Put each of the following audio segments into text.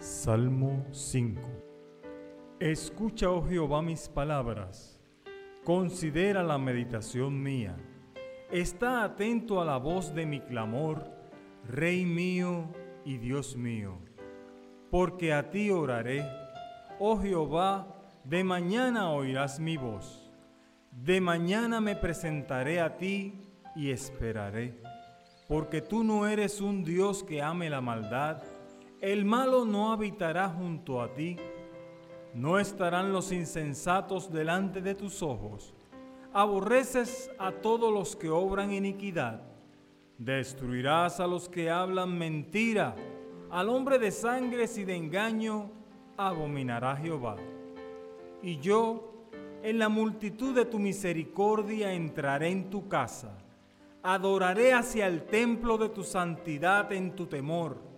Salmo 5 Escucha, oh Jehová, mis palabras, considera la meditación mía, está atento a la voz de mi clamor, Rey mío y Dios mío, porque a ti oraré, oh Jehová, de mañana oirás mi voz, de mañana me presentaré a ti y esperaré, porque tú no eres un Dios que ame la maldad, el malo no habitará junto a ti, no estarán los insensatos delante de tus ojos. Aborreces a todos los que obran iniquidad. Destruirás a los que hablan mentira. Al hombre de sangres y de engaño abominará Jehová. Y yo, en la multitud de tu misericordia, entraré en tu casa. Adoraré hacia el templo de tu santidad en tu temor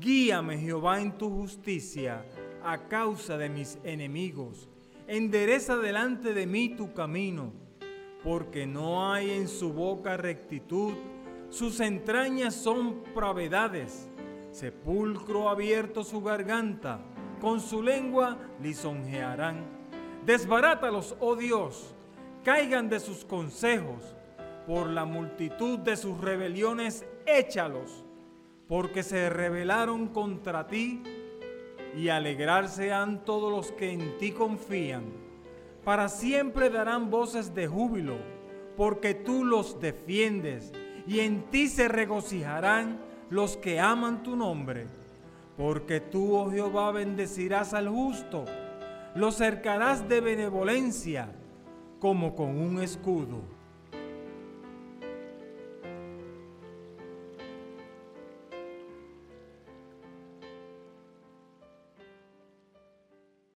Guíame, Jehová, en tu justicia a causa de mis enemigos. Endereza delante de mí tu camino, porque no hay en su boca rectitud, sus entrañas son pravedades. Sepulcro abierto su garganta, con su lengua lisonjearán. Desbarátalos, oh Dios, caigan de sus consejos, por la multitud de sus rebeliones échalos porque se rebelaron contra ti, y alegrarse han todos los que en ti confían. Para siempre darán voces de júbilo, porque tú los defiendes, y en ti se regocijarán los que aman tu nombre. Porque tú, oh Jehová, bendecirás al justo, lo cercarás de benevolencia como con un escudo.